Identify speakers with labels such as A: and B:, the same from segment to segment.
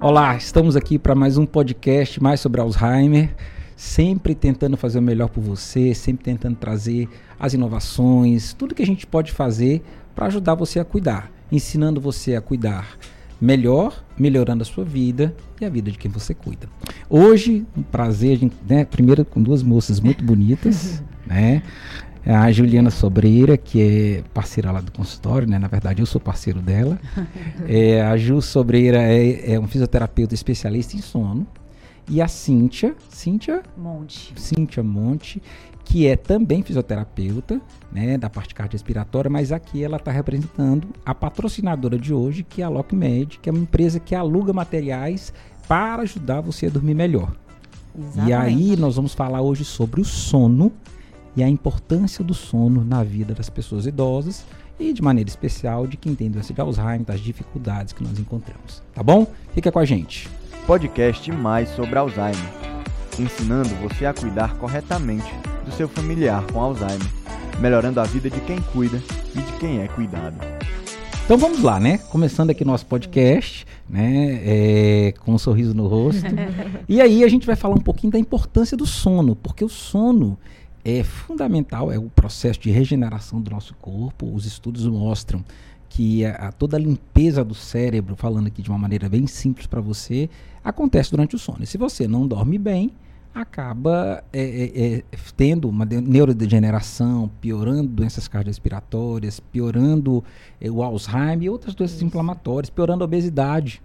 A: Olá, estamos aqui para mais um podcast mais sobre Alzheimer, sempre tentando fazer o melhor por você, sempre tentando trazer as inovações, tudo que a gente pode fazer para ajudar você a cuidar, ensinando você a cuidar melhor, melhorando a sua vida e a vida de quem você cuida. Hoje, um prazer, né, primeiro com duas moças muito bonitas, né? É a Juliana Sobreira, que é parceira lá do consultório, né? Na verdade, eu sou parceiro dela. É, a Ju Sobreira é, é um fisioterapeuta especialista em sono. E a Cíntia, Cíntia
B: Monte.
A: Cíntia Monte, que é também fisioterapeuta, né, da parte cardiorrespiratória, mas aqui ela está representando a patrocinadora de hoje, que é a LocMed, que é uma empresa que aluga materiais para ajudar você a dormir melhor. Exatamente. E aí nós vamos falar hoje sobre o sono e a importância do sono na vida das pessoas idosas e de maneira especial de quem tem doença de Alzheimer, das dificuldades que nós encontramos. Tá bom? Fica com a gente.
C: Podcast mais sobre Alzheimer, ensinando você a cuidar corretamente do seu familiar com Alzheimer, melhorando a vida de quem cuida e de quem é cuidado.
A: Então vamos lá, né? Começando aqui nosso podcast, né? É, com um sorriso no rosto. e aí a gente vai falar um pouquinho da importância do sono, porque o sono é fundamental, é o processo de regeneração do nosso corpo. Os estudos mostram que a, a, toda a limpeza do cérebro, falando aqui de uma maneira bem simples para você, acontece durante o sono. E se você não dorme bem, acaba é, é, é tendo uma neurodegeneração, piorando doenças cardiorrespiratórias, piorando é, o Alzheimer e outras doenças Isso. inflamatórias, piorando a obesidade.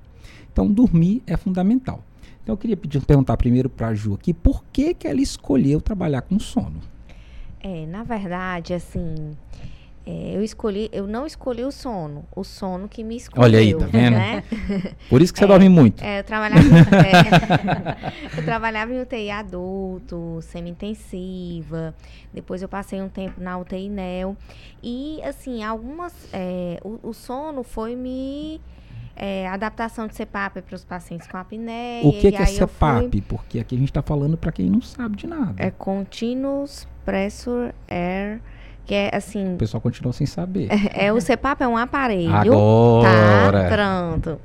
A: Então, dormir é fundamental. Então eu queria pedir, perguntar primeiro para a Ju aqui, por que, que ela escolheu trabalhar com sono?
B: É, na verdade, assim, é, eu escolhi, eu não escolhi o sono, o sono que me escolheu.
A: Olha aí, tá vendo? Né? Por isso que você é, dorme muito.
B: É, eu trabalhava, é, eu trabalhava em UTI adulto, semi-intensiva, depois eu passei um tempo na UTI NEL, e assim, algumas, é, o, o sono foi me é, adaptação de CPAP para os pacientes com apneia.
A: O que, que é CPAP? Fui... Porque aqui a gente está falando para quem não sabe de nada.
B: É Continuous Pressure Air que é assim.
A: O pessoal continua sem saber.
B: É, é o CPAP é um aparelho.
A: Agora.
B: Tá, pronto.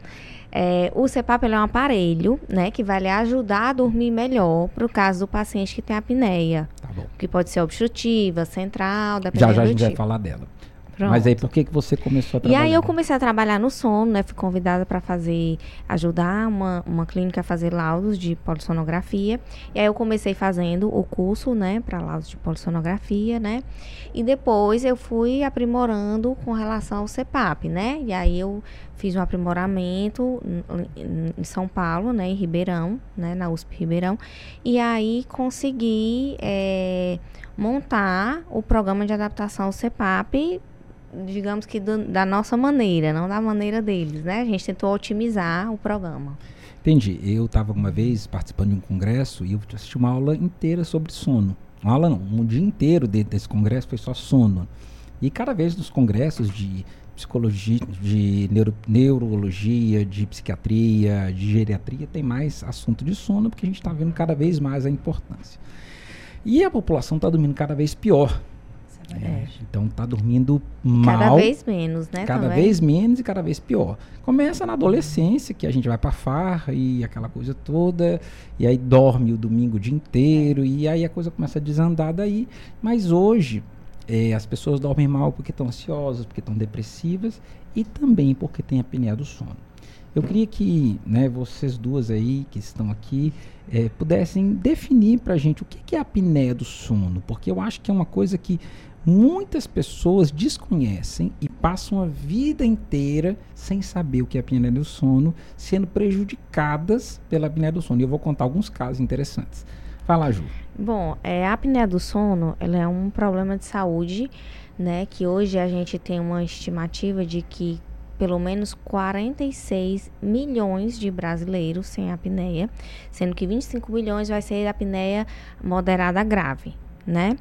B: É, o CPAP é um aparelho, né, que vai lhe ajudar a dormir melhor para o caso do paciente que tem apneia.
A: Tá bom.
B: Que pode ser obstrutiva, central, dependendo
A: Já já a gente
B: tipo.
A: vai falar dela. Pronto. Mas aí por que, que você começou a trabalhar?
B: E aí eu comecei a trabalhar no sono, né? Fui convidada para fazer, ajudar uma, uma clínica a fazer laudos de polissonografia. E aí eu comecei fazendo o curso, né, para laudos de polissonografia, né? E depois eu fui aprimorando com relação ao CEPAP, né? E aí eu fiz um aprimoramento em São Paulo, né, em Ribeirão, né, na USP Ribeirão. E aí consegui é, montar o programa de adaptação ao CEPAP digamos que do, da nossa maneira, não da maneira deles, né? A gente tentou otimizar o programa.
A: Entendi. Eu estava uma vez participando de um congresso e eu assisti uma aula inteira sobre sono. Uma aula não, um dia inteiro dentro desse congresso foi só sono. E cada vez nos congressos de psicologia, de neuro, neurologia, de psiquiatria, de geriatria, tem mais assunto de sono, porque a gente está vendo cada vez mais a importância. E a população está dormindo cada vez pior. É, é, então tá dormindo mal.
B: Cada vez menos, né?
A: Cada também. vez menos e cada vez pior. Começa na adolescência, que a gente vai pra farra e aquela coisa toda, e aí dorme o domingo o dia inteiro, e aí a coisa começa a desandar daí. Mas hoje, é, as pessoas dormem mal porque estão ansiosas, porque estão depressivas, e também porque tem a apneia do sono. Eu queria que né, vocês duas aí que estão aqui é, pudessem definir para a gente o que, que é a apneia do sono, porque eu acho que é uma coisa que muitas pessoas desconhecem e passam a vida inteira sem saber o que é a apneia do sono, sendo prejudicadas pela apneia do sono. E eu vou contar alguns casos interessantes. Fala, Ju.
B: Bom, é, a apneia do sono ela é um problema de saúde, né? Que hoje a gente tem uma estimativa de que pelo menos 46 milhões de brasileiros sem apneia, sendo que 25 milhões vai ser apneia moderada grave né?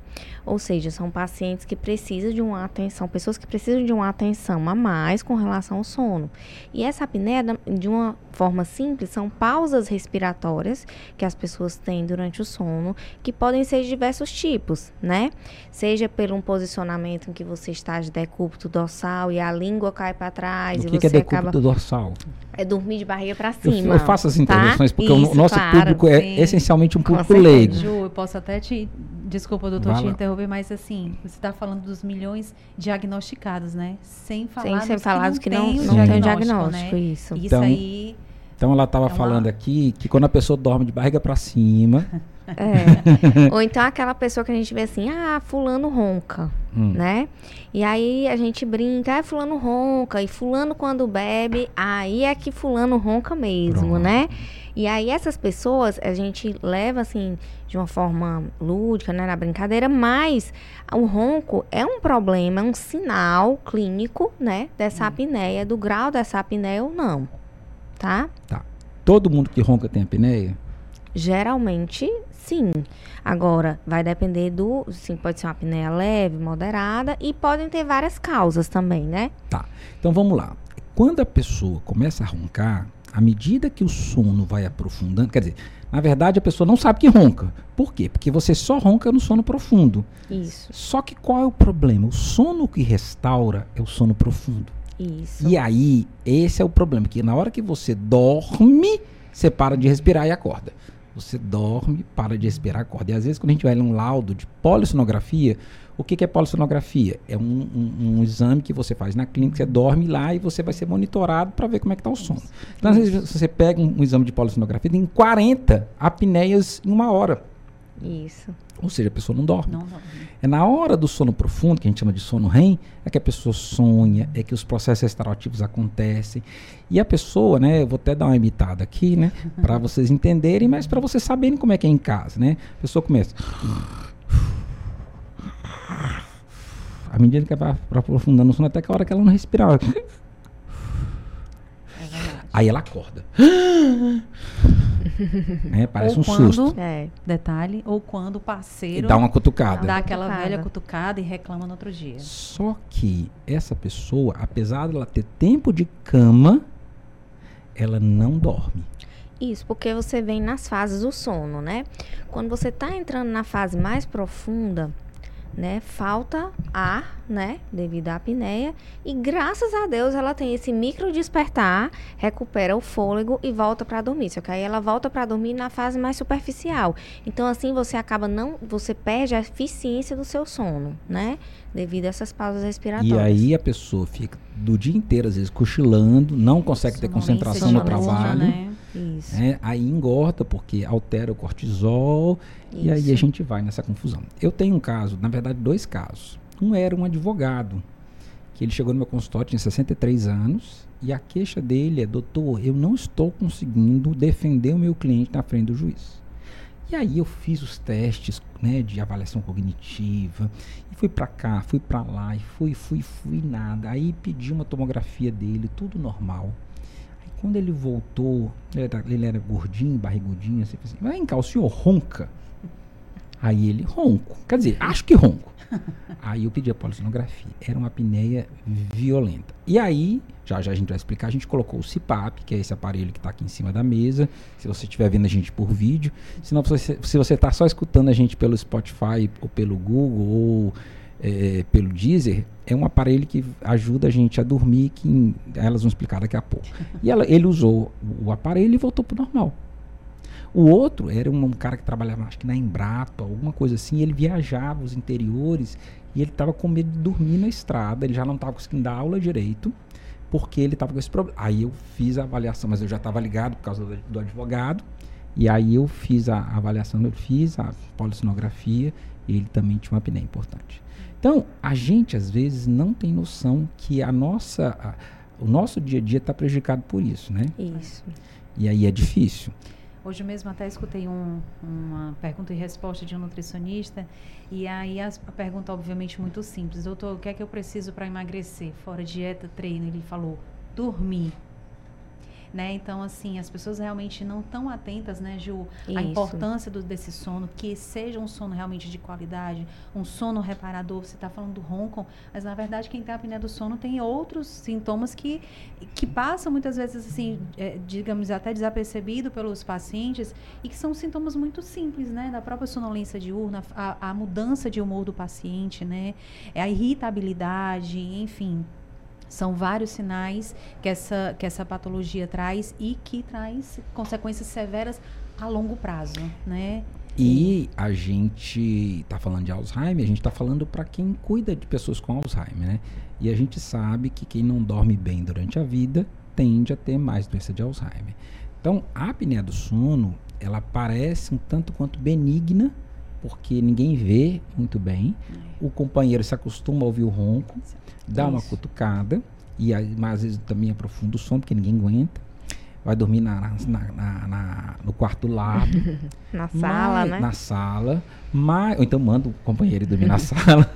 B: Ou seja, são pacientes que precisam de uma atenção, pessoas que precisam de uma atenção a mais com relação ao sono. E essa apneia, de uma forma simples, são pausas respiratórias que as pessoas têm durante o sono, que podem ser de diversos tipos, né? Seja por um posicionamento em que você está de decúbito dorsal e a língua cai para trás
A: O
B: e
A: que,
B: você
A: que é decúbito
B: acaba
A: dorsal?
B: é dormir de barriga para
A: Eu,
B: cima.
A: eu faço as
B: tá?
A: intervenções porque o
B: Isso,
A: nosso
B: claro.
A: público é
D: sim.
A: essencialmente um público leigo.
D: Ju, eu posso até te. Desculpa, doutor, te interromper, mas assim, você está falando dos milhões diagnosticados, né? Sem falar
B: Sem ser
D: dos
B: falados
D: que
B: que
D: não,
B: não, tem
D: diagnóstico, né?
B: isso.
D: Isso
A: Então,
D: aí.
A: Então ela estava
D: É uma-
A: falando aqui que quando a pessoa dorme de barriga para cima,
B: É. Ou então aquela pessoa que a gente vê assim, ah, fulano ronca,
A: Hum.
B: né? E aí a gente brinca, ah, fulano ronca, e fulano quando bebe, aí é que fulano ronca mesmo,
A: Pronto.
B: né? E aí essas pessoas a gente leva assim de uma forma lúdica, né, na brincadeira, mas o ronco é um problema, é um sinal clínico, né, dessa apneia, do grau dessa apneia ou não, tá?
A: todo mundo que ronca tem apneia?
B: Geralmente, sim. Agora, vai depender do. Sim, pode ser uma apneia leve, moderada e podem ter várias causas também, né?
A: Então vamos lá. Quando a pessoa começa a roncar, à medida que o sono vai aprofundando, quer dizer, na verdade a pessoa não sabe que ronca. Por quê? Porque você só ronca no sono profundo.
B: Isso,
A: Só que qual é o problema? O sono que restaura é o sono profundo.
B: isso.
A: E aí, esse é o problema, que na hora que você dorme, você para de respirar e acorda. Você dorme, para de respirar, acorda. E às vezes, quando a gente vai ler um laudo de polissonografia, o que, que é polissonografia? É um, um- um exame que você faz na clínica, você dorme lá e você vai ser monitorado para ver como é que está o sono. Então, às vezes, você pega um, um exame de polissonografia, tem 40 apneias em uma hora.
B: Isso.
A: Ou seja, a pessoa não dorme.
D: Não, não.
A: É na hora do sono profundo, que a gente chama de sono REM, é que a pessoa sonha, é que os processos restaurativos acontecem. E a pessoa, né, eu vou até dar uma imitada aqui, né, para vocês entenderem, mas para vocês saberem como é que é em casa, né? A pessoa começa. À medida que vai aprofundando o sono, até que a hora que ela não respirar. Aí ela acorda. né, parece
D: Ou
A: um
D: quando,
A: susto.
B: É.
D: detalhe, ou quando o
A: E
D: parceiro
A: dá uma cutucada.
D: dá aquela
B: Cutucada.
D: velha cutucada e reclama no outro dia.
A: Só que essa pessoa, apesar dela ter tempo de cama, ela não dorme.
B: Isso, porque você vem nas fases do sono, né? Quando você está entrando na fase mais profunda, né? Falta ar, né? Devido à apneia. E graças a Deus ela tem esse micro despertar, recupera o fôlego e volta para dormir. Só que aí ela volta para dormir na fase mais superficial. Então assim você acaba não, você perde a eficiência do seu sono, né? Devido a essas pausas respiratórias.
A: E aí a pessoa fica do dia inteiro, às vezes, cochilando, não consegue ter concentração no trabalho.
D: Né?
B: Isso.
A: né? Aí engorda, porque altera o cortisol. E aí a
B: isso.
A: gente vai nessa confusão. Eu tenho um caso, na verdade, dois casos. Um era um advogado, que ele chegou no meu consultório, tinha 63 anos, e a queixa dele é, doutor, eu não estou conseguindo defender o meu cliente na frente do juiz. E aí eu fiz os testes né, de avaliação cognitiva, e fui pra cá, fui pra lá, e fui, fui, fui, nada. Aí pedi uma tomografia dele, tudo normal. Quando ele voltou, ele era, ele era gordinho, barrigudinho, assim, assim, vem cá, o senhor ronca? Aí ele, ronco. Quer dizer, acho que ronco. Aí eu pedi a polissonografia. Era uma apneia violenta. E aí, já já a gente vai explicar, a gente colocou o CPAP, que é esse aparelho que está aqui em cima da mesa. Se você estiver vendo a gente por vídeo. Se, não, se você está só escutando a gente pelo Spotify, ou pelo Google, ou é, pelo Deezer, é um aparelho que ajuda a gente a dormir, que em- elas vão explicar daqui a pouco. E ela- ele usou o, o aparelho e voltou pro normal. O outro era um, um cara que trabalhava, acho que na Embrapa, alguma coisa assim, ele viajava os interiores e ele estava com medo de dormir na estrada, ele já não estava conseguindo dar aula direito, porque ele estava com esse problema. Aí eu fiz a avaliação, mas eu já estava ligado por causa do, do advogado, e aí eu fiz a avaliação, eu fiz a polissonografia, ele também tinha uma apneia importante. Então, a gente às vezes não tem noção que a nossa, a- o nosso dia a dia está prejudicado por isso, né?
B: Isso.
A: E aí é difícil.
D: Hoje mesmo até escutei um- uma pergunta e resposta de um nutricionista e aí a pergunta obviamente muito simples, doutor, o que é que eu preciso para emagrecer? Fora dieta, treino, ele falou, dormir. Né? Então, assim, as pessoas realmente não estão atentas, né, Ju, à
B: Isso.
D: importância do, desse sono, que seja um sono realmente de qualidade, um sono reparador. Você está falando do ronco, mas na verdade quem tem a apneia do sono tem outros sintomas que, que passam muitas vezes, assim, é, digamos, até desapercebido pelos pacientes e que são sintomas muito simples, né, da própria sonolência diurna, a, a mudança de humor do paciente, né, é a irritabilidade, enfim, são vários sinais que essa, que essa patologia traz e que traz consequências severas a longo prazo, né?
A: E a gente tá falando de Alzheimer, a gente tá falando para quem cuida de pessoas com Alzheimer, né? E a gente sabe que quem não dorme bem durante a vida tende a ter mais doença de Alzheimer. Então, a apneia do sono, ela parece um tanto quanto benigna, porque ninguém vê muito bem. O companheiro se acostuma a ouvir o ronco, dá uma cutucada, e aí, mas às vezes também aprofunda o sono, porque ninguém aguenta. Vai dormir na, na- na- na- no quarto do lado.
B: Na sala,
A: Mas-
B: né?
A: Na sala. Mas, ou então manda o companheiro ir dormir na sala.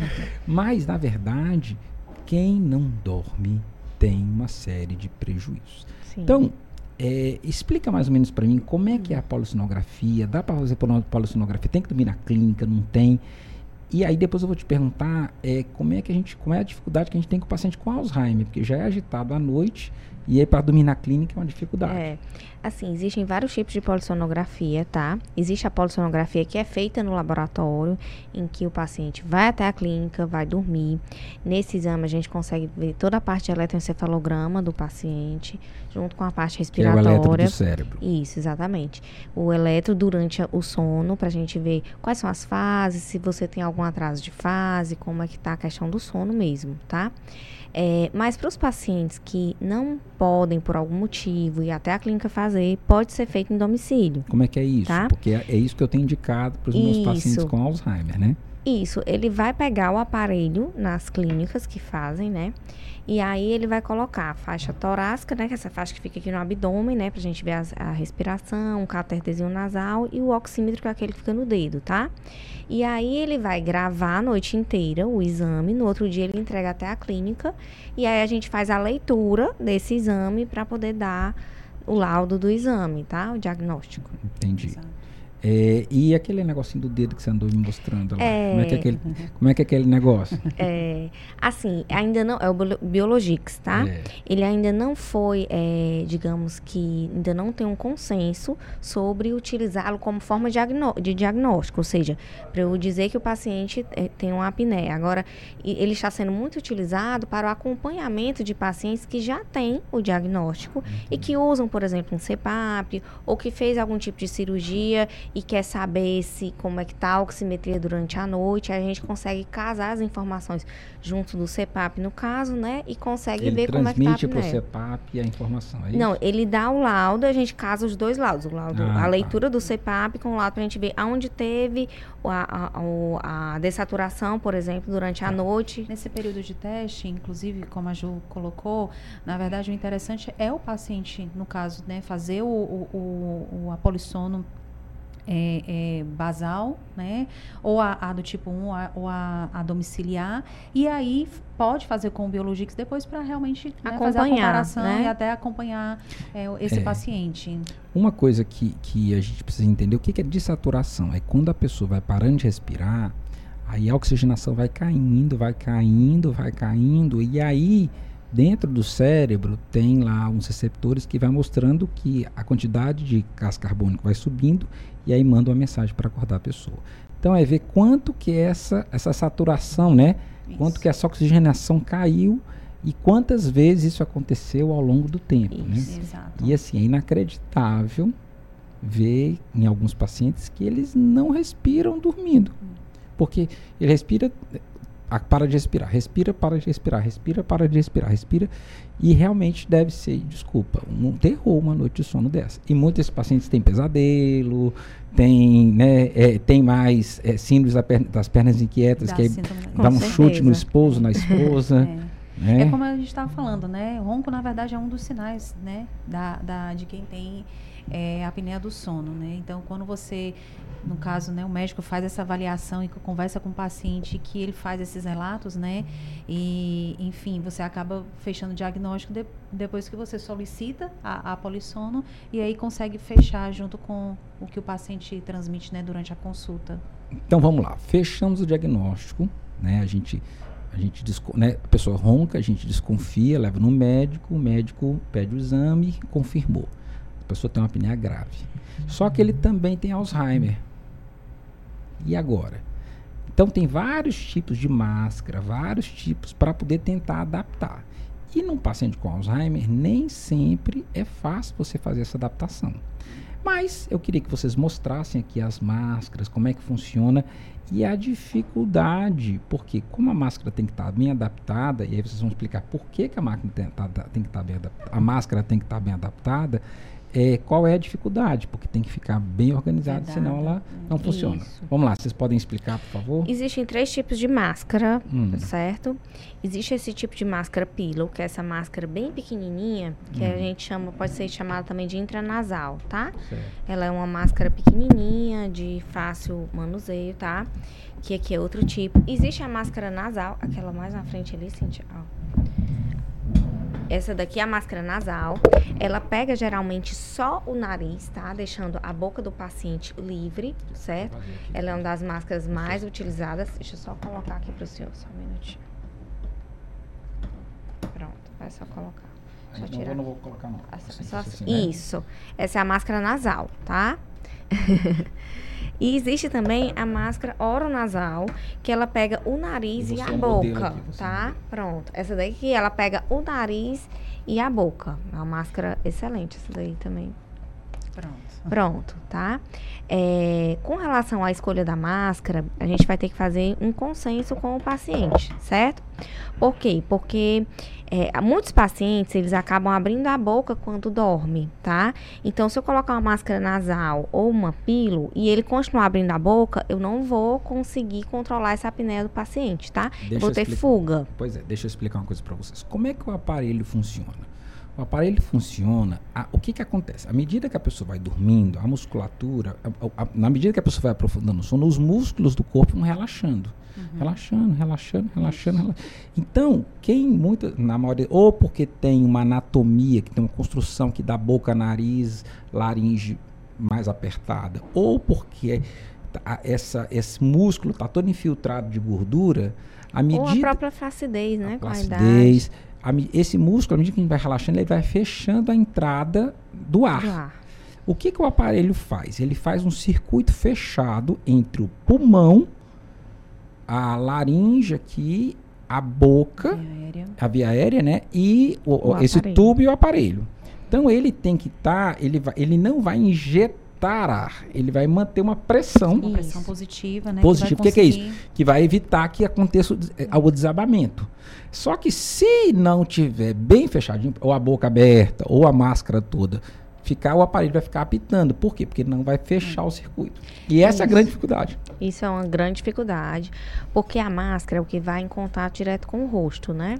A: Mas, na verdade, quem não dorme tem uma série de prejuízos.
B: Sim.
A: Então, é, explica mais ou menos para mim como é que é a polissonografia. Dá para fazer poli- polissonografia? Tem que dormir na clínica? Não tem? E aí depois eu vou te perguntar é, como é que a gente, como é a dificuldade que a gente tem com o paciente com Alzheimer, porque já é agitado à noite e aí para dormir na clínica é uma dificuldade.
B: É, assim, existem vários tipos de polissonografia, tá? Existe a polissonografia que é feita no laboratório, em que o paciente vai até a clínica, vai dormir. Nesse exame a gente consegue ver toda a parte de eletroencefalograma do paciente, junto com a parte
A: que é o eletro
B: respiratória.
A: do cérebro.
B: Isso, exatamente. O eletro durante a- o sono, pra gente ver quais são as fases, se você tem algum atraso de fase, como é que tá a questão do sono mesmo, tá? É, mas para os pacientes que não podem, por algum motivo, ir até a clínica fazer, pode ser feito em domicílio.
A: Como é que é isso?
B: Tá.
A: Porque é, é isso que eu tenho indicado para os meus pacientes com Alzheimer, né?
B: Isso, ele vai pegar o aparelho nas clínicas que fazem, né? E aí ele vai colocar a faixa torácica, né? Que é essa faixa que fica aqui no abdômen, né? Pra gente ver as- a, respiração, um catéterzinho nasal e o oxímetro, que é aquele que fica no dedo, tá? E aí ele vai gravar a noite inteira o exame, no outro dia ele entrega até a clínica e aí a gente faz a leitura desse exame para poder dar o laudo do exame, tá? O diagnóstico.
A: Entendi.
D: Exato.
A: É, e aquele negocinho do dedo que você andou me mostrando lá?
B: É.
A: Como, é que é aquele, como é que é aquele negócio?
B: É, assim, ainda não. É o Bio- Biologix, tá?
A: É.
B: Ele ainda não foi, é, digamos que, ainda não tem um consenso sobre utilizá-lo como forma de diagnóstico. Ou seja, para eu dizer que o paciente é, tem uma apneia. Agora, ele está sendo muito utilizado para o acompanhamento de pacientes que já têm o diagnóstico e que usam, por exemplo, um CPAP ou que fez algum tipo de cirurgia e quer saber se como é que tá a oximetria durante a noite. A gente consegue casar as informações junto do CPAP, no caso, né? E consegue
A: Ele
B: ver como é que tá a
A: transmite para o. CEPAP a informação, é isso?
B: Não, ele dá o laudo, a gente casa os dois laudos. O laudo,
A: Ah,
B: a
A: tá.
B: leitura do CPAP com o laudo pra gente ver aonde teve a, a, a dessaturação, por exemplo, durante a noite.
D: Nesse período de teste, inclusive, como a Ju colocou, na verdade o interessante é o paciente, no caso, né, fazer o, o, o, o a polissono é, é, basal, né? Ou a, a do tipo 1 ou a, ou a, a domiciliar. E aí pode fazer com o Biologix depois para realmente né, fazer a
B: Acompanhar,
D: comparação
B: né?
D: e até acompanhar é, esse
A: É.
D: paciente.
A: Uma coisa que, que a gente precisa entender, o que que é dessaturação? É quando a pessoa vai parando de respirar, aí a oxigenação vai caindo, vai caindo, vai caindo, e aí dentro do cérebro tem lá uns receptores que vai mostrando que a quantidade de gás carbônico vai subindo e aí manda uma mensagem para acordar a pessoa. Então é ver quanto que essa, essa saturação, né? Quanto
D: Isso.
A: que essa oxigenação caiu e quantas vezes isso aconteceu ao longo do tempo, né?
B: Isso.
D: Exato.
A: E assim, é inacreditável ver em alguns pacientes que eles não respiram dormindo. Porque ele respira, para de respirar, respira, para de respirar, respira, para de respirar, respira. E realmente deve ser, desculpa, um terror uma noite de sono dessa. E muitos pacientes têm pesadelo, tem, né, é, tem mais é, síndromes das pernas inquietas,
D: Dá
A: que dá um
B: Com
A: chute no
B: certeza.
A: esposo, na esposa.
D: É.
A: Né?
D: É como a gente estava falando, né? O ronco, na verdade, é um dos sinais, né? Da, da, de quem tem é, a apneia do sono, né? Então, quando você, no caso, né, o médico faz essa avaliação e conversa com o paciente, que ele faz esses relatos, né? E, enfim, você acaba fechando o diagnóstico de, depois que você solicita a, a polissono e aí consegue fechar junto com o que o paciente transmite, né, durante a consulta.
A: Então, vamos lá. Fechamos o diagnóstico, né? A gente a gente né, a pessoa ronca, a gente desconfia, leva no médico, o médico pede o exame, confirmou. A pessoa tem uma apneia grave. Só que ele também tem Alzheimer. E agora? Então tem vários tipos de máscara, vários tipos para poder tentar adaptar. E num paciente com Alzheimer, nem sempre é fácil você fazer essa adaptação. Mas eu queria que vocês mostrassem aqui as máscaras, como é que funciona e a dificuldade, porque como a máscara tem que estar tá bem adaptada, e aí vocês vão explicar por que, que a, máquina tem, tá, tem que estar tá bem a máscara tem que estar tá bem adaptada, é, qual é a dificuldade, porque tem que ficar bem organizado, senão ela não funciona. Isso. Vamos lá, vocês podem explicar, por favor?
B: Existem três tipos de máscara, hum. certo? Existe esse tipo de máscara pillow, que é essa máscara bem pequenininha, que hum. a gente chama, pode ser chamada também de intranasal, tá? Certo. Ela é uma máscara pequenininha, de fácil manuseio, tá? Que aqui é outro tipo. Existe a máscara nasal, aquela mais na frente ali, Cintia, ó. Essa daqui é a máscara nasal. Ela pega geralmente só o nariz, tá? Deixando a boca do paciente livre, certo? Ela é uma das máscaras mais utilizadas. Deixa eu só colocar aqui pro senhor, só um minutinho. Pronto, vai só colocar.
A: Só tirar. Eu não vou colocar não.
B: Assim, só, assim, né? Isso. Essa é a máscara nasal, tá? E existe também a máscara oronasal, que ela pega o nariz e, e a é boca, aqui, tá? Pronto. Essa daí que ela pega o nariz e a boca. É uma máscara excelente essa daí também.
D: Pronto.
B: Pronto, tá? É, com relação à escolha da máscara, a gente vai ter que fazer um consenso com o paciente, certo? Por quê? Porque é, muitos pacientes, eles acabam abrindo a boca quando dorme, tá? Então, se eu colocar uma máscara nasal ou uma pilo e ele continuar abrindo a boca, eu não vou conseguir controlar essa apneia do paciente, tá? Deixa vou ter explicar. fuga.
A: Pois é, deixa eu explicar uma coisa para vocês. Como é que o aparelho funciona? O aparelho funciona. A, o que, que acontece? À medida que a pessoa vai dormindo, a musculatura, a, a, na medida que a pessoa vai aprofundando o sono, os músculos do corpo vão relaxando. Uhum. Relaxando, relaxando, relaxando, relaxando. Então, quem muito, na maioria, ou porque tem uma anatomia, que tem uma construção que dá boca, nariz, laringe mais apertada, ou porque tá, essa, esse músculo está todo infiltrado de gordura, à medida. Ou a
B: própria flacidez, né? A
A: flacidez, esse músculo, à medida que a gente vai relaxando, ele vai fechando a entrada do ar. Do ar. O que, que o aparelho faz? Ele faz um circuito fechado entre o pulmão, a laringe aqui, a boca, via a via aérea, né? E o, o esse tubo e o aparelho. Então ele tem que estar, tá, ele, ele não vai injetar ar, ele vai manter uma pressão.
D: Uma pressão positiva, né?
A: Positiva. O que, que, é isso? Que vai evitar que aconteça o, o desabamento. Só que se não tiver bem fechadinho, ou a boca aberta, ou a máscara toda, ficar o aparelho vai ficar apitando. Por quê? Porque não vai fechar o circuito. E essa Isso. é a grande dificuldade.
B: Isso é uma grande dificuldade, porque a máscara é o que vai em contato direto com o rosto, né?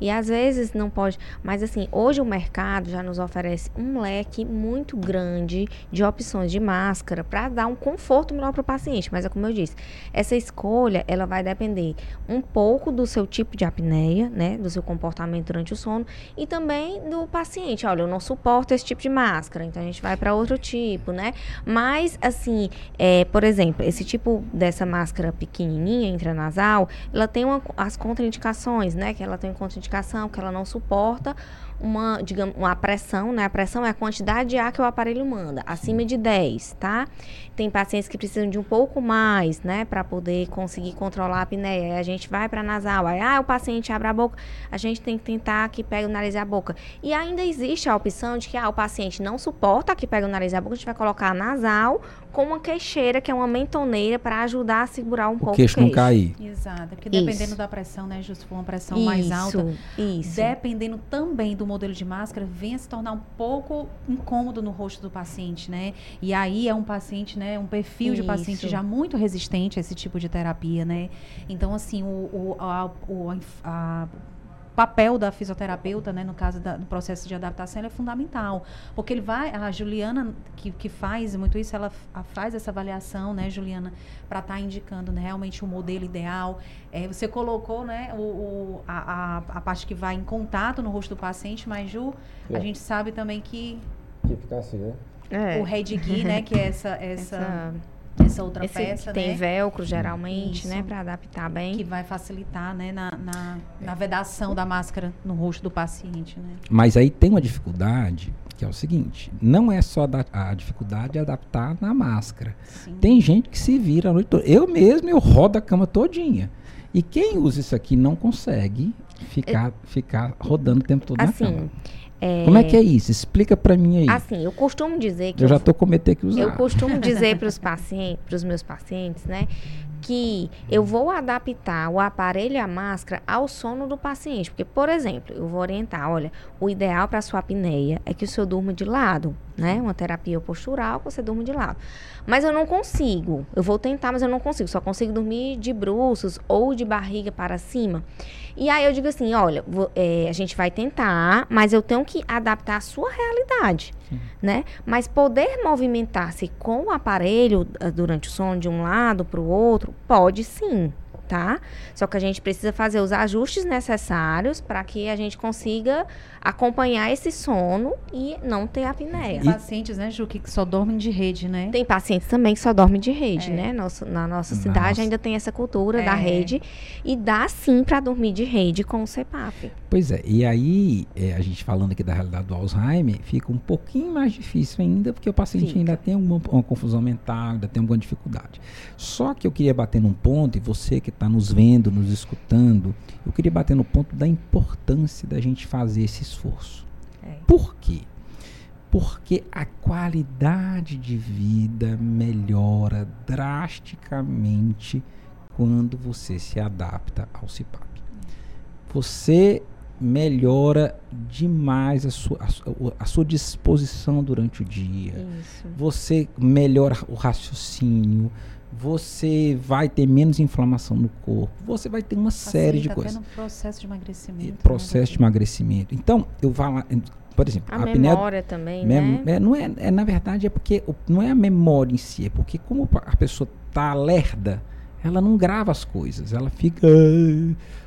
B: E às vezes não pode, mas assim, hoje o mercado já nos oferece um leque muito grande de opções de máscara para dar um conforto melhor para o paciente, mas é como eu disse, essa escolha, ela vai depender um pouco do seu tipo de apneia, né, do seu comportamento durante o sono e também do paciente. Olha, eu não suporto esse tipo de máscara, então a gente vai para outro tipo, né? Mas assim, é, por exemplo, esse tipo dessa máscara pequenininha intranasal, ela tem uma, as contraindicações, né? Que ela tem contraindicação, que ela não suporta uma, digamos, uma pressão, né? A pressão é a quantidade de ar que o aparelho manda, acima de 10, tá? Tem pacientes que precisam de um pouco mais, né, para poder conseguir controlar a apneia. Aí a gente vai para nasal, aí ah, o paciente abre a boca, a gente tem que tentar que pegue o nariz e a boca. E ainda existe a opção de que ah, o paciente não suporta que pegue o nariz e a boca, a gente vai colocar nasal com uma queixeira, que é uma mentoneira, para ajudar a segurar um o pouco
A: queixo o queixo. não cair.
D: Exato, porque dependendo isso. da pressão, né, Justo, for uma pressão isso, mais alta, isso. dependendo também do modelo de máscara, vem a se tornar um pouco incômodo no rosto do paciente, né? E aí é um paciente, né, um perfil de paciente já muito resistente a esse tipo de terapia, né? Então, assim, o, o, a, o, a papel da fisioterapeuta, né, no caso do processo de adaptação, ele é fundamental. Porque ele vai, a Juliana, que, que faz muito isso, ela faz essa avaliação, né, Juliana, para estar tá indicando né, realmente o modelo ideal. É, você colocou né, o, o a, a, a, parte que vai em contato no rosto do paciente, mas, Ju, é. a gente sabe também que.
E: Que fica assim, né?
D: É. O Red Key, né, que é essa, essa, essa essa outra
B: Esse
D: peça,
B: que tem
D: né?
B: velcro geralmente, né, Isso. né, para adaptar bem.
D: Que vai facilitar, né, na, na, na, vedação da máscara no rosto do paciente, né?
A: Mas aí tem uma dificuldade que é o seguinte, não é só da, a dificuldade de adaptar na máscara. Sim. Tem gente que se vira a noite toda. Eu mesmo, eu rodo a cama todinha. E quem usa isso aqui não consegue ficar, ficar rodando o tempo todo
B: assim,
A: na cama. É... Como é que é isso? Explica para mim aí.
B: Assim, eu costumo dizer que
A: eu, eu já tô cometendo que usar.
B: Eu costumo dizer para os pacientes, para os meus pacientes, né, que eu vou adaptar o aparelho e a máscara ao sono do paciente. Porque, por exemplo, eu vou orientar, olha, o ideal para sua apneia é que o senhor durma de lado, né? Uma terapia postural que você durma de lado. Mas eu não consigo. Eu vou tentar, mas eu não consigo. Só consigo dormir de bruços ou de barriga para cima. E aí eu digo assim, olha, vou, é, a gente vai tentar, mas eu tenho que adaptar a sua realidade, Sim. né? Mas poder movimentar-se com o aparelho ah, durante o sono de um lado para o outro, pode sim, tá? Só que a gente precisa fazer os ajustes necessários para que a gente consiga acompanhar esse sono e não ter apneia.
D: Tem pacientes, né, Ju, que só dormem de rede, né?
B: Tem pacientes também que só dormem de rede, é. né? Nosso, na nossa cidade nossa. ainda tem essa cultura é. da rede e dá sim para dormir de rede com o CPAP.
A: Pois é, e aí é, a gente falando aqui da realidade do Alzheimer, fica um pouquinho mais difícil ainda, porque o paciente fica. ainda tem uma, uma confusão mental, ainda tem alguma dificuldade. Só que eu queria bater num ponto, e você que está nos vendo, nos escutando, eu queria bater no ponto da importância da gente fazer esses esforço. É. Por quê? Porque a qualidade de vida melhora drasticamente quando você se adapta ao CIPAP. Você melhora demais a sua, a, a sua disposição durante o dia. Isso. Você melhora o raciocínio, você vai ter menos inflamação no corpo, você vai ter uma série de coisas.
D: processo de emagrecimento. Né,
A: processo né, de emagrecimento. Então, eu vou por exemplo,
B: a, a memória também, né?
A: É, não é, é, na verdade, é porque não é a memória em si, é porque como a pessoa está lerda, ela não grava as coisas, ela fica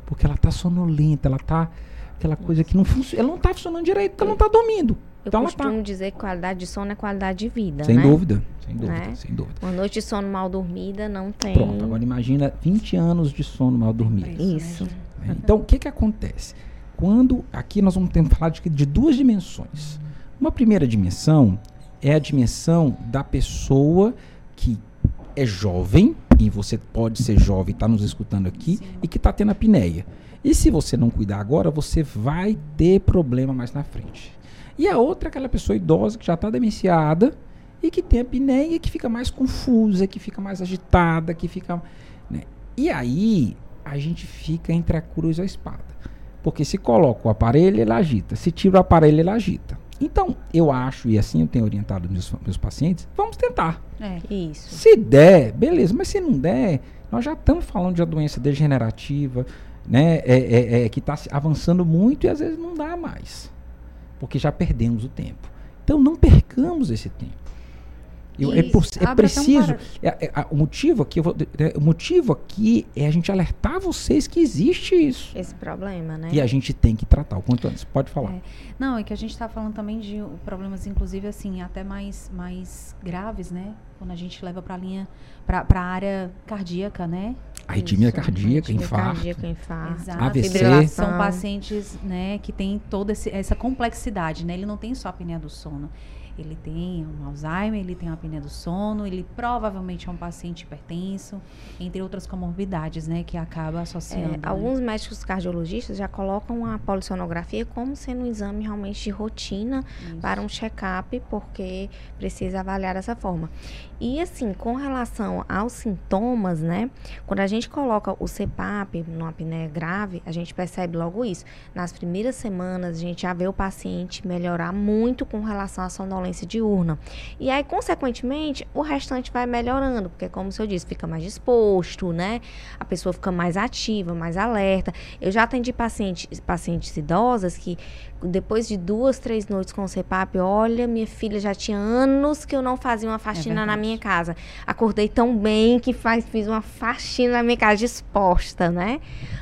A: porque ela está sonolenta, ela está aquela coisa que não funciona, ela não está funcionando direito, porque ela não está dormindo.
B: Eu
A: então
B: costumo
A: tá.
B: dizer que qualidade de sono é qualidade de vida,
A: sem
B: né?
A: Dúvida, sem dúvida, né? sem dúvida.
B: Uma noite de sono mal dormida não tem...
A: Pronto, agora imagina 20 anos de sono mal dormido.
B: Isso. Né,
A: é, então, o que que acontece? Quando, aqui nós vamos ter que falar de, de duas dimensões. Uma primeira dimensão é a dimensão da pessoa que é jovem, e você pode ser jovem, está nos escutando aqui, Sim. e que está tendo apneia. E se você não cuidar agora, você vai ter problema mais na frente. E a outra é aquela pessoa idosa que já está demenciada e que tem apneia, que fica mais confusa, que fica mais agitada, que fica. Né? E aí a gente fica entre a cruz e a espada. Porque se coloca o aparelho, ele agita. Se tira o aparelho, ele agita. Então, eu acho, e assim eu tenho orientado meus, meus pacientes, vamos tentar.
B: É, isso.
A: Se der, beleza. Mas se não der, nós já estamos falando de uma doença degenerativa, né? É, é, é que está avançando muito e às vezes não dá mais porque já perdemos o tempo. Então não percamos esse tempo. Eu, é, por, é preciso. É, é, o motivo aqui, vou, é, o motivo aqui é a gente alertar vocês que existe isso.
B: Esse problema, né?
A: E a gente tem que tratar o quanto antes. Pode falar.
D: É. Não, é que a gente está falando também de problemas, inclusive assim, até mais, mais graves, né? Quando a gente leva para a linha, para a área cardíaca, né?
A: Arritmia cardíaca, infarto.
B: Cardíaca, infarto.
D: Exato. AVC. São pacientes, né, que têm toda esse, essa complexidade, né? Ele não tem só a apneia do sono ele tem um Alzheimer, ele tem uma apneia do sono, ele provavelmente é um paciente hipertenso, entre outras comorbidades, né, que acaba associando. É,
B: né? Alguns médicos cardiologistas já colocam a polissonografia como sendo um exame realmente de rotina Isso. para um check-up, porque precisa avaliar dessa forma. E assim, com relação aos sintomas, né, quando a gente gente coloca o CPAP numa apneia grave, a gente percebe logo isso. Nas primeiras semanas, a gente já vê o paciente melhorar muito com relação à sonolência diurna. E aí, consequentemente, o restante vai melhorando, porque, como o senhor disse, fica mais disposto, né? A pessoa fica mais ativa, mais alerta. Eu já atendi pacientes, pacientes idosas que, depois de duas, três noites com o CPAP, olha, minha filha já tinha anos que eu não fazia uma faxina na minha casa. Acordei tão bem que faz, fiz uma faxina na minha casa disposta, né?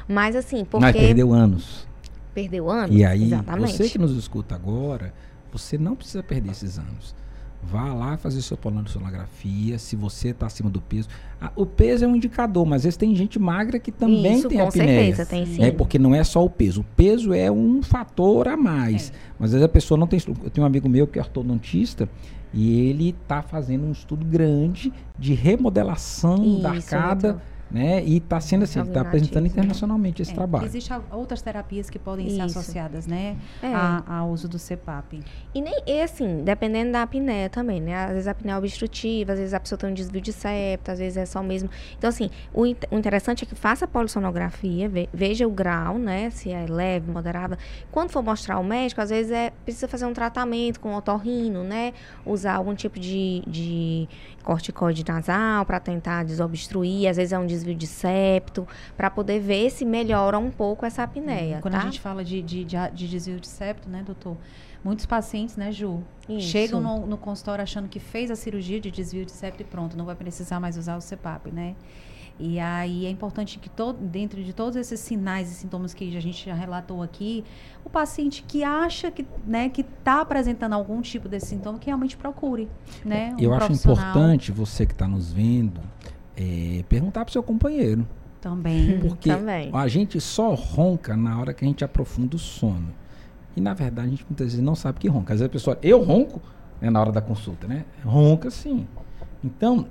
B: Mas assim, porque.
A: Mas perdeu anos.
B: Perdeu anos?
A: E aí,
B: Exatamente.
A: você que nos escuta agora, você não precisa perder esses anos. Vá lá fazer sua polissonografia, se você está acima do peso. Ah, o peso é um indicador, mas às vezes tem gente magra que também
B: Isso,
A: tem
B: com
A: apneia.
B: certeza, tem sim.
A: É porque não é só o peso. O peso é um fator a mais. Mas às vezes a pessoa não tem. Eu tenho um amigo meu que é ortodontista e ele está fazendo um estudo grande de remodelação da
B: Isso,
A: arcada.
B: muito.
A: Né? E está sendo assim, está apresentando internacionalmente esse
D: É,
A: trabalho.
D: Existem outras terapias que podem ser
B: Isso.
D: associadas, né,
B: É.
D: a- ao uso do CPAP.
B: E nem e assim, dependendo da apneia também, né? Às vezes a apneia é obstrutiva, às vezes a pessoa tem um desvio de septo, às vezes é só mesmo. Então, assim, o, o interessante é que faça a polissonografia, ve- veja o grau, né? Se é leve, moderada. Quando for mostrar ao médico, às vezes é precisa fazer um tratamento com otorrino, né? Usar algum tipo de, de corticoide nasal para tentar desobstruir, às vezes é um desvio de septo, para poder ver se melhora um pouco essa apneia,
D: Quando
B: tá?
D: a gente fala de, de, de, de desvio de septo, né, doutor? Muitos pacientes, né, Ju,
B: Isso.
D: chegam no, no consultório achando que fez a cirurgia de desvio de septo e pronto, não vai precisar mais usar o CPAP, né? E aí é importante que todo, dentro de todos esses sinais e sintomas que a gente já relatou aqui, o paciente que acha que né, que está apresentando algum tipo desse sintoma, que realmente procure, né? um
A: Eu acho importante você que está nos vendo é, perguntar para o seu companheiro.
D: também.
A: Porque
B: Também.
A: a gente só ronca na hora que a gente aprofunda o sono. E na verdade a gente muitas vezes não sabe que ronca. Às vezes a pessoa, eu ronco né, na hora da consulta, né? Ronca sim. Então,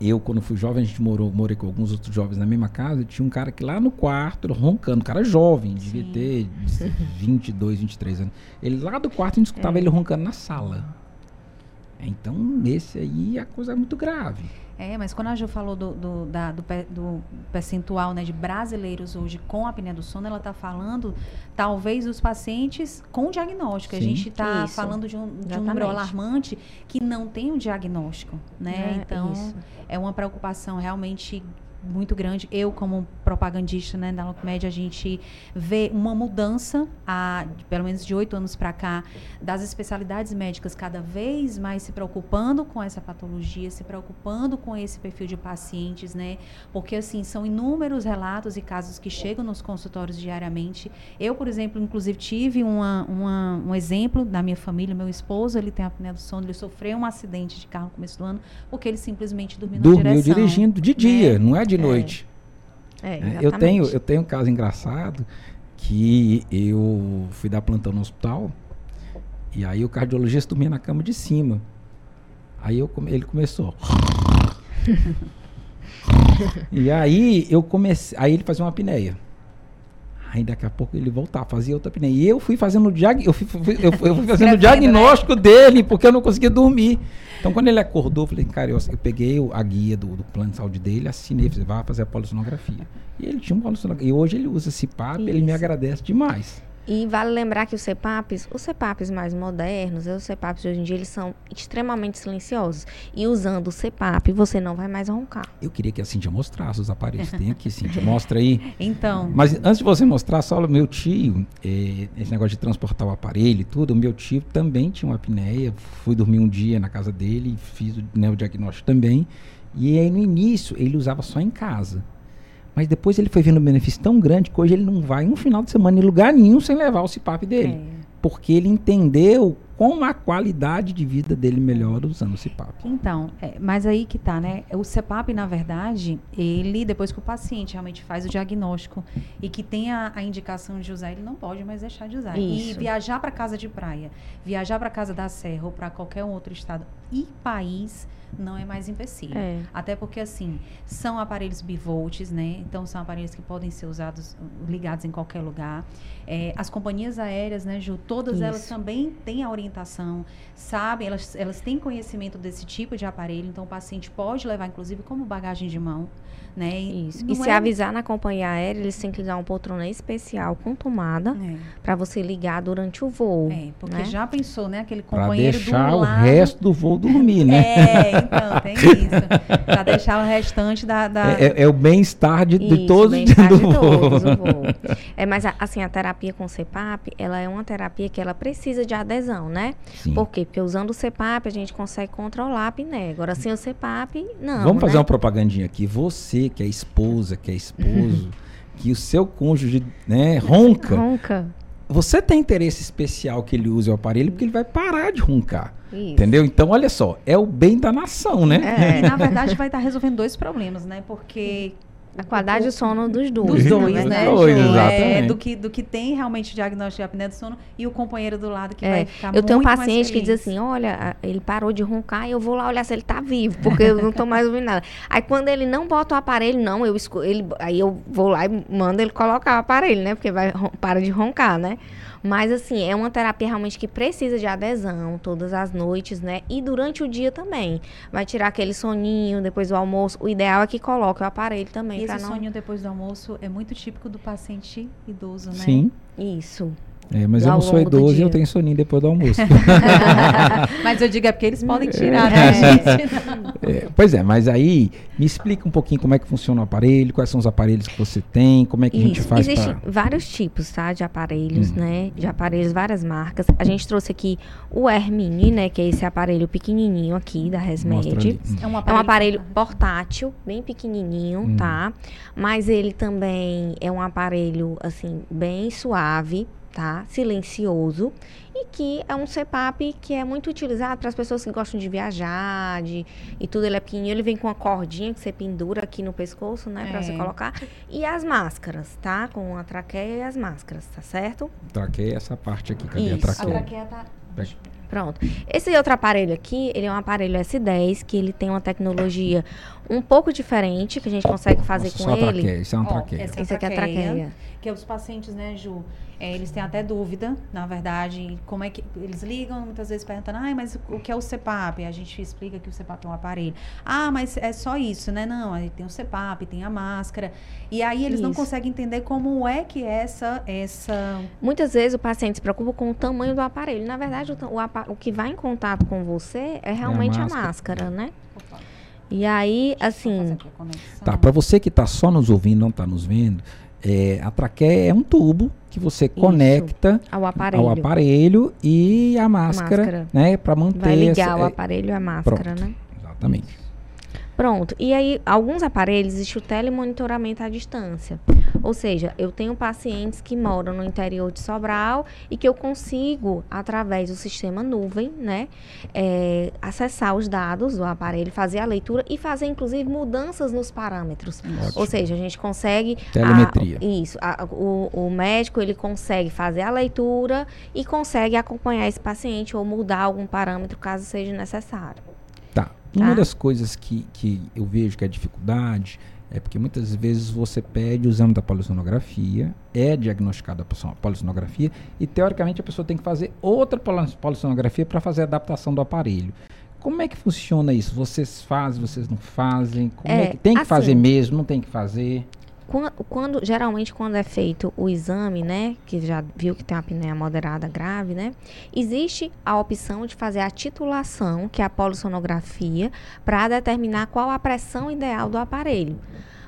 A: eu quando fui jovem, a gente morou, morei com alguns outros jovens na mesma casa, e tinha um cara que lá no quarto, roncando, um cara jovem, devia
D: Sim.
A: ter 22, 23 anos. Ele lá do quarto, a gente escutava
B: É.
A: ele roncando na sala. Então, esse aí a coisa é muito grave.
D: É, mas quando a Ju falou do, do, da- do, do percentual né, de brasileiros hoje com apneia do sono, ela está falando, talvez, os pacientes com diagnóstico. A
A: Sim.
D: gente está falando de um, de um número alarmante que não tem um diagnóstico, né?
B: É,
D: então,
B: isso.
D: é uma preocupação realmente muito grande. Eu, como propagandista né, da Locomédia, a gente vê uma mudança, há, pelo menos de oito anos para cá, das especialidades médicas cada vez mais se preocupando com essa patologia, se preocupando com esse perfil de pacientes, né? Porque, assim, são inúmeros relatos e casos que chegam nos consultórios diariamente. Eu, por exemplo, inclusive, tive uma, uma- um exemplo da minha família. Meu esposo, ele tem apneia do sono, ele sofreu um acidente de carro no começo do ano, porque ele simplesmente dormiu, na
A: Dormiu
D: direção.
A: dirigindo de dia, não é de noite.
B: É,
A: né? Eu tenho, eu tenho um caso engraçado que eu fui dar plantão no hospital e aí o cardiologista dormia na cama de cima. Aí eu ele começou. e aí eu comecei, aí ele fazia uma apneia. Aí daqui a pouco ele voltava, fazia outra apneia. E eu fui fazendo o diag... eu fui, eu fui- eu fui fazendo
D: né?
A: diagnóstico dele, porque eu não conseguia dormir. Então quando ele acordou, eu falei, cara, eu, eu peguei a guia do, do plano de saúde dele, assinei, falei, vai fazer a polissonografia. E ele tinha um polissonografia. E hoje ele usa esse PAP, ele me agradece demais.
B: E vale lembrar que os CPAPs, os CPAPs mais modernos, os CPAPs de hoje em dia, eles são extremamente silenciosos. E usando o CPAP, você não vai mais roncar.
A: Eu queria que a Cintia mostrasse os aparelhos. Tem aqui, Cintia, mostra aí.
D: Então,
A: Mas antes de você mostrar, só o meu tio, eh, esse negócio de transportar o aparelho e tudo, o meu tio também tinha uma apneia. Fui dormir um dia na casa dele, fiz o, né, o diagnóstico também. E aí no início ele usava só em casa. Mas depois ele foi vendo um benefício tão grande que hoje ele não vai um final de semana em lugar nenhum sem levar o CPAP dele.
D: é.
A: Porque ele entendeu como a qualidade de vida dele melhora usando o CPAP.
D: Então, é, mas aí que tá, né? O CEPAP, na verdade, ele, depois que o paciente realmente faz o diagnóstico e que tem a, a indicação de usar, ele não pode mais deixar de usar. E
B: Isso.
D: viajar para casa de praia, viajar para casa da Serra ou para qualquer outro estado e país não é mais empecilho.
B: É.
D: Até porque, assim, são aparelhos bivolts, né? Então, são aparelhos que podem ser usados, ligados em qualquer lugar. É, as companhias aéreas, né, Ju? Todas elas
B: Isso.
D: também têm a orientação orientação, sabem, elas, elas têm conhecimento desse tipo de aparelho, então o paciente pode levar, inclusive, como bagagem de mão. Né?
B: E, Isso. E se é... avisar na companhia aérea, eles têm que dar um poltrona especial com tomada é. para você ligar durante o voo.
D: É, porque né? já pensou, né? Aquele companheiro
A: pra deixar
D: do
A: lado... o resto do voo dormir, né?
D: É, então, tem isso. para deixar o restante da... da...
A: É, é, é, o bem-estar de, de todos
B: bem do de todos, o voo. É, mas assim, a terapia com CPAP, ela é uma terapia que ela precisa de adesão, né? Sim. Por quê? Porque usando o CPAP a gente consegue controlar a apneia. Agora, sem o CPAP, não.
A: Vamos fazer
B: né?
A: uma propagandinha aqui. Você que é esposa, que é esposo, que o seu cônjuge né, ronca.
B: Ronca.
A: Você tem interesse especial que ele use o aparelho porque ele vai parar de roncar. Isso. Entendeu? Então, olha só, é o bem da nação, né?
D: É, na verdade, vai estar resolvendo dois problemas, né? Porque
B: a qualidade de sono dos dois.
D: Dos dois, né?
A: né? Dois,
D: é, do, que, do que tem realmente diagnóstico de apneia do sono e o companheiro do lado que é, vai ficar
B: Eu tenho
D: um
B: paciente que diz assim, olha, ele parou de roncar e eu vou lá olhar se ele tá vivo, porque eu não tô mais ouvindo nada. Aí quando ele não bota o aparelho, não, eu ele, aí eu vou lá e mando ele colocar o aparelho, né? Porque vai para de roncar, né? Mas, assim, é uma terapia realmente que precisa de adesão todas as noites, né? E durante o dia também. Vai tirar aquele soninho depois do almoço. O ideal é que coloque o aparelho também.
D: E esse
B: não...
D: soninho depois do almoço é muito típico do paciente idoso, né?
A: Sim.
B: Isso.
A: É, mas eu não sou idoso e eu tenho soninho depois do almoço.
D: mas eu digo é porque eles podem tirar, né,
A: é, é, pois é, mas aí me explica um pouquinho como é que funciona o aparelho, quais são os aparelhos que você tem, como é que Isso. a gente faz
B: Existem
A: pra...
B: vários tipos, tá, de aparelhos, hum. né, de aparelhos, várias marcas. A gente trouxe aqui o Hermini, né, que é esse aparelho pequenininho aqui da Resmed. É um aparelho, é um aparelho portátil, bem pequenininho, hum. tá? Mas ele também é um aparelho, assim, bem suave, tá? Silencioso e que é um CPAP que é muito utilizado para as pessoas que gostam de viajar, de e tudo ele é pequenininho, ele vem com uma cordinha que você pendura aqui no pescoço, né, é. para você colocar. E as máscaras, tá? Com a traqueia e as máscaras, tá certo?
A: Traqueia é essa parte aqui, cadê
B: Isso.
A: a traqueia?
D: A traqueia tá
B: Pronto. Esse outro aparelho aqui, ele é um aparelho S10, que ele tem uma tecnologia um pouco diferente, que a gente consegue fazer
A: Nossa,
B: com ele.
A: Traqueia, isso é uma traqueia.
D: Oh, esse aqui é a traqueia. Que os pacientes, né, Ju, é, eles têm até dúvida, na verdade, como é que. Eles ligam muitas vezes perguntando, ah, mas o que é o CPAP? A gente explica que o CPAP é um aparelho. Ah, mas é só isso, né? Não, aí tem o CPAP, tem a máscara. E aí eles isso. não conseguem entender como é que é essa, essa.
B: Muitas vezes o paciente se preocupa com o tamanho do aparelho. Na verdade, o, o, o que vai em contato com você é realmente é a, máscara. a máscara, né? Opa. E aí, assim.
A: Tá, para você que está só nos ouvindo, não está nos vendo, é, a traqueia é um tubo que você Isso, conecta
B: ao aparelho.
A: ao aparelho e a máscara, máscara. né, para manter
B: Vai ligar essa, o é, aparelho e a máscara,
A: pronto,
B: né?
A: Exatamente.
B: Pronto. E aí, alguns aparelhos existe o telemonitoramento à distância. Ou seja, eu tenho pacientes que moram no interior de Sobral e que eu consigo, através do sistema nuvem, né, é, acessar os dados do aparelho, fazer a leitura e fazer, inclusive, mudanças nos parâmetros. Ótimo. Ou seja, a gente consegue...
A: Telemetria.
B: A, isso. A, o, o médico, ele consegue fazer a leitura e consegue acompanhar esse paciente ou mudar algum parâmetro, caso seja necessário.
A: Uma tá. das coisas que, que eu vejo que é dificuldade é porque muitas vezes você pede o exame da polissonografia, é diagnosticada a polissonografia e teoricamente a pessoa tem que fazer outra polissonografia para fazer a adaptação do aparelho. Como é que funciona isso? Vocês fazem, vocês não fazem? Como é, é que tem que assim, fazer mesmo, não tem que fazer?
B: Quando, quando, geralmente quando é feito o exame, né, que já viu que tem uma apneia moderada grave, né, existe a opção de fazer a titulação, que é a polissonografia, para determinar qual a pressão ideal do aparelho.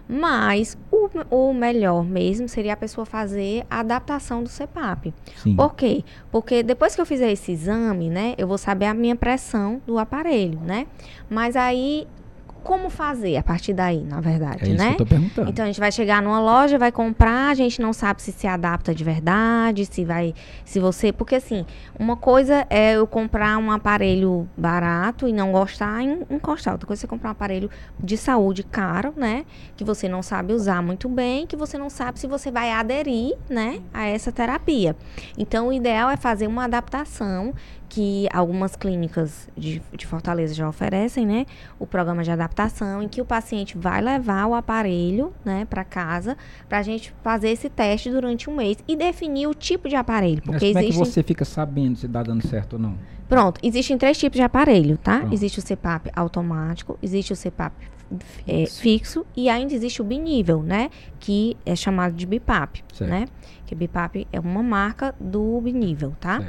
B: Mas o, o, melhor mesmo seria a pessoa fazer a adaptação do CPAP. Sim. Por quê? Porque depois que eu fizer esse exame, né, eu vou saber a minha pressão do aparelho, né? Mas aí como fazer a partir daí, na verdade,
A: é isso
B: né?
A: Que eu tô perguntando.
B: Então a gente vai chegar numa loja, vai comprar, a gente não sabe se se adapta de verdade, se vai, se você, porque assim, uma coisa é eu comprar um aparelho barato e não gostar e encostar, outra coisa é você comprar um aparelho de saúde caro, né? Que você não sabe usar muito bem, que você não sabe se você vai aderir, né, a essa terapia. Então o ideal é fazer uma adaptação que algumas clínicas de, de Fortaleza já oferecem, né? O programa de adaptação, em que o paciente vai levar o aparelho, né, para casa, para a gente fazer esse teste durante um mês e definir o tipo de aparelho.
A: Porque Mas como existe... é que você fica sabendo se está dando certo ou não?
B: Pronto, existem três tipos de aparelho, tá? Pronto. Existe o CPAP automático, existe o CPAP é, fixo e ainda existe o binível, né? Que é chamado de BIPAP, certo. né? Que BIPAP é uma marca do binível, tá?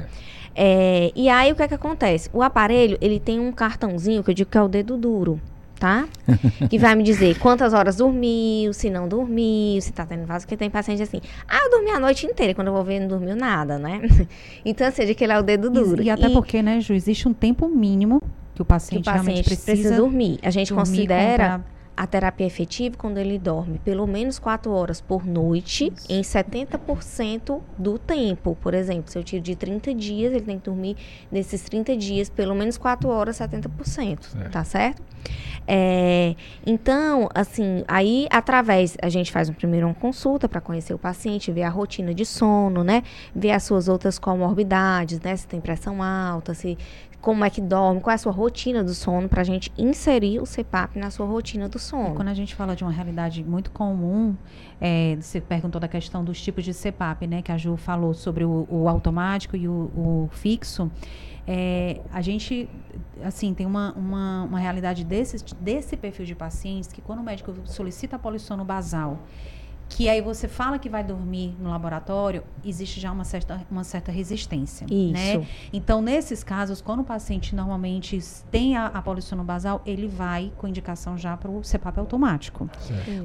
B: É, e aí o que é que acontece? O aparelho, ele tem um cartãozinho que eu digo que é o dedo duro, tá? que vai me dizer quantas horas dormiu, se não dormiu, se tá tendo vaso, porque tem paciente assim, ah, eu dormi a noite inteira, quando eu vou ver não dormiu nada, né? então, assim, de que ele é o dedo duro.
D: E, e até e, porque, né, Ju, existe um tempo mínimo que o paciente, que o paciente precisa, precisa,
B: dormir. A gente dormir, considera comprar... a terapia efetiva quando ele dorme pelo menos 4 horas por noite Isso. em 70% do tempo. Por exemplo, se eu tiro de 30 dias, ele tem que dormir nesses 30 dias pelo menos 4 horas, 70%. Certo. Tá certo? É, então, assim, aí através, a gente faz um, primeiro uma consulta para conhecer o paciente, ver a rotina de sono, né? Ver as suas outras comorbidades, né? Se tem pressão alta, se, como é que dorme, qual é a sua rotina do sono, para a gente inserir o CPAP na sua rotina do sono. E
D: quando a gente fala de uma realidade muito comum, é, você perguntou da questão dos tipos de CPAP, né, que a Ju falou sobre o, o automático e o, o fixo. É, a gente, assim, tem uma, uma, uma realidade desse, desse perfil de pacientes que quando o médico solicita a polissono basal, que aí você fala que vai dormir no laboratório, existe já uma certa, uma certa resistência. Isso. Né? Então, nesses casos, quando o paciente normalmente tem a, a polissono basal, ele vai com indicação já para o CPAP automático.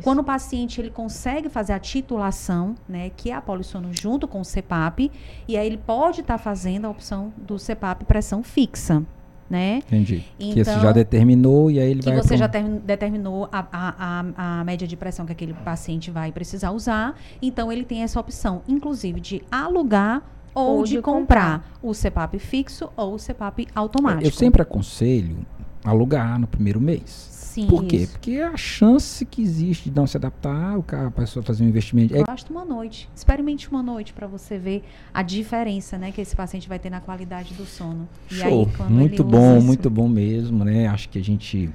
D: Quando o paciente ele consegue fazer a titulação, né, que é a polissono junto com o CPAP, e aí ele pode estar tá fazendo a opção do CPAP pressão fixa né?
A: Entendi. Então, que você já determinou e aí ele
D: que
A: vai...
D: Que você já ter, determinou a, a, a, a, média de pressão que aquele paciente vai precisar usar. Então, ele tem essa opção, inclusive, de alugar ou, ou de, de comprar, comprar o CPAP fixo ou o CPAP automático.
A: Eu sempre aconselho alugar no primeiro mês. Sim, Por quê? Isso. Porque a chance que existe de não se adaptar, o cara, a pessoa fazer um investimento.
D: É... Basta uma noite. Experimente uma noite para você ver a diferença né, que esse paciente vai ter na qualidade do sono.
A: Show. Aí, muito bom, muito bom mesmo, né? Acho que a gente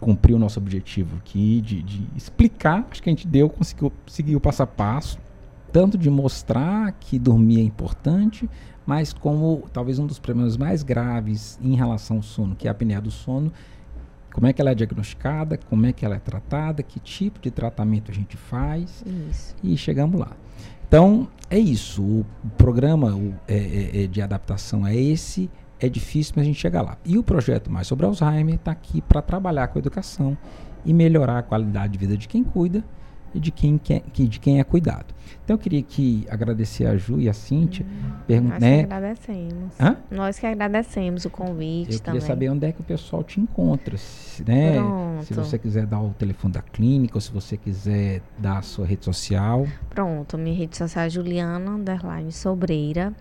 A: cumpriu o nosso objetivo aqui de, de explicar. Acho que a gente deu, conseguiu seguir o passo a passo. Tanto de mostrar que dormir é importante, mas como talvez um dos problemas mais graves em relação ao sono, que é a apneia do sono, como é que ela é diagnosticada, como é que ela é tratada, que tipo de tratamento a gente faz isso. e chegamos lá. Então, é isso. O programa o, é, é, é, de adaptação é esse. É difícil, mas a gente chega lá. E o projeto Mais sobre Alzheimer está aqui para trabalhar com a educação e melhorar a qualidade de vida de quem cuida e de quem, quer, de quem é cuidado. Então eu queria que agradecer a Ju e a Cíntia.
B: Hum, nós né? que agradecemos. Hã? Nós que agradecemos o convite
A: eu
B: também.
A: queria saber onde é que o pessoal te encontra. Se, né? Pronto. se você quiser dar o telefone da clínica ou se você quiser dar a sua rede social.
B: Pronto, minha rede social é Juliana Underline Sobreira.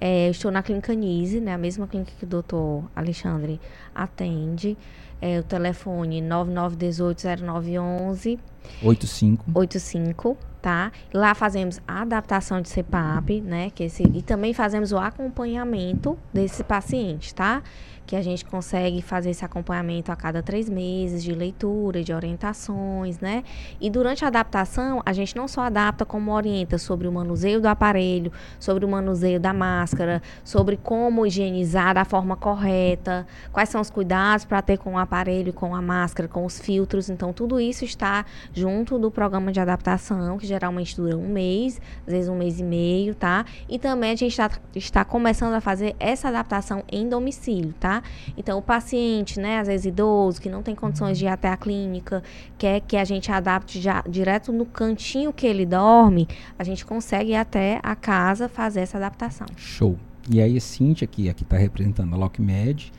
B: É, estou na Clínica Nise, né? A mesma clínica que o doutor Alexandre atende. É, o telefone 99180911.
A: 85.
B: 85, tá? Lá fazemos a adaptação de CPAP, né? Que esse, e também fazemos o acompanhamento desse paciente, tá? Que a gente consegue fazer esse acompanhamento a cada três meses de leitura, de orientações, né? E durante a adaptação, a gente não só adapta como orienta sobre o manuseio do aparelho, sobre o manuseio da máscara, sobre como higienizar da forma correta, quais são os cuidados para ter com o aparelho, com a máscara, com os filtros. Então, tudo isso está junto do programa de adaptação, que geralmente dura um mês, às vezes um mês e meio, tá? E também a gente está, está começando a fazer essa adaptação em domicílio, tá? Então, o paciente, né, às vezes idoso, que não tem condições de ir até a clínica, quer que a gente adapte já direto no cantinho que ele dorme, a gente consegue ir até a casa fazer essa adaptação.
A: Show. E aí, a Cintia, que aqui está representando a LockMed,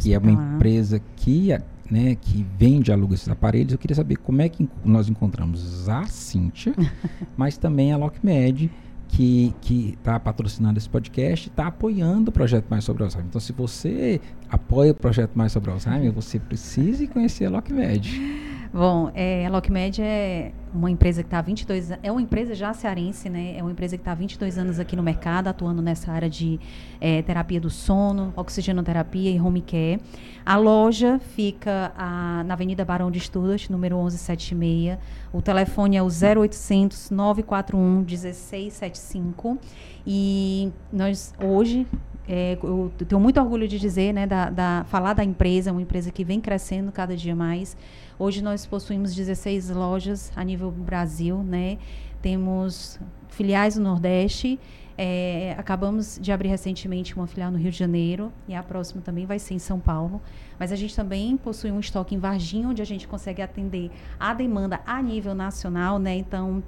A: que é uma empresa que, né, que vende e aluga esses aparelhos. Eu queria saber como é que nós encontramos a Cintia, mas também a LockMed, que está patrocinando esse podcast, está apoiando o projeto Mais sobre Alzheimer. Então, se você apoia o projeto Mais sobre Alzheimer, você precisa conhecer a LockMed.
D: Bom, é, a LockMed é uma empresa que está há 22 anos, é uma empresa já cearense, né? É uma empresa que está há 22 anos aqui no mercado, atuando nessa área de é, terapia do sono, oxigenoterapia e home care. A loja fica a, na Avenida Barão de Estudas, número 1176. O telefone é o 0800 941 1675. E nós hoje é, eu tenho muito orgulho de dizer, né, da, da, falar da empresa, uma empresa que vem crescendo cada dia mais. Hoje nós possuímos 16 lojas a nível Brasil, né? Temos filiais no Nordeste. É, acabamos de abrir recentemente uma filial no Rio de Janeiro e a próxima também vai ser em São Paulo. Mas a gente também possui um estoque em Varginha, onde a gente consegue atender a demanda a nível nacional, né? Então,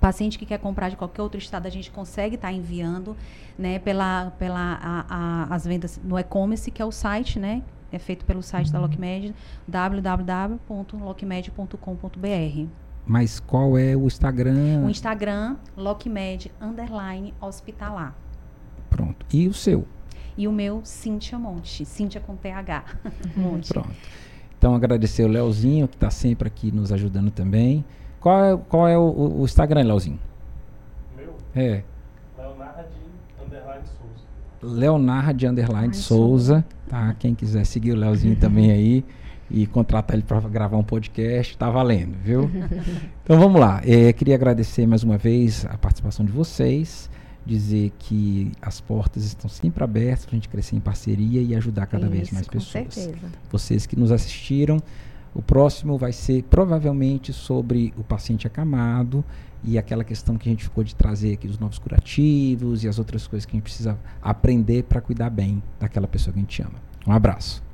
D: paciente que quer comprar de qualquer outro estado, a gente consegue estar tá enviando, né, pela, pela a, a, as vendas no e-commerce, que é o site, né, é feito pelo site da Lockmed, www.lockmed.com.br.
A: Mas qual é o Instagram?
D: O Instagram, Lockmed Underline Hospitalar.
A: Pronto. E o seu?
D: E o meu, Cíntia Monte. Cíntia com TH. Monte.
A: Pronto. Então, agradecer o Leozinho, que está sempre aqui nos ajudando também. Qual é, qual é o, o Instagram, Leozinho?
E: Meu?
A: É. Leonardo Underline Souza. Tá? Quem quiser seguir o Leozinho também aí e contratar ele para gravar um podcast, tá valendo, viu? então vamos lá. É, queria agradecer mais uma vez a participação de vocês, dizer que as portas estão sempre abertas para a gente crescer em parceria e ajudar cada
B: Isso,
A: vez mais
B: com
A: pessoas.
B: certeza.
A: Vocês que nos assistiram, o próximo vai ser provavelmente sobre o paciente acamado e aquela questão que a gente ficou de trazer aqui os novos curativos e as outras coisas que a gente precisa aprender para cuidar bem daquela pessoa que a gente ama. Um abraço.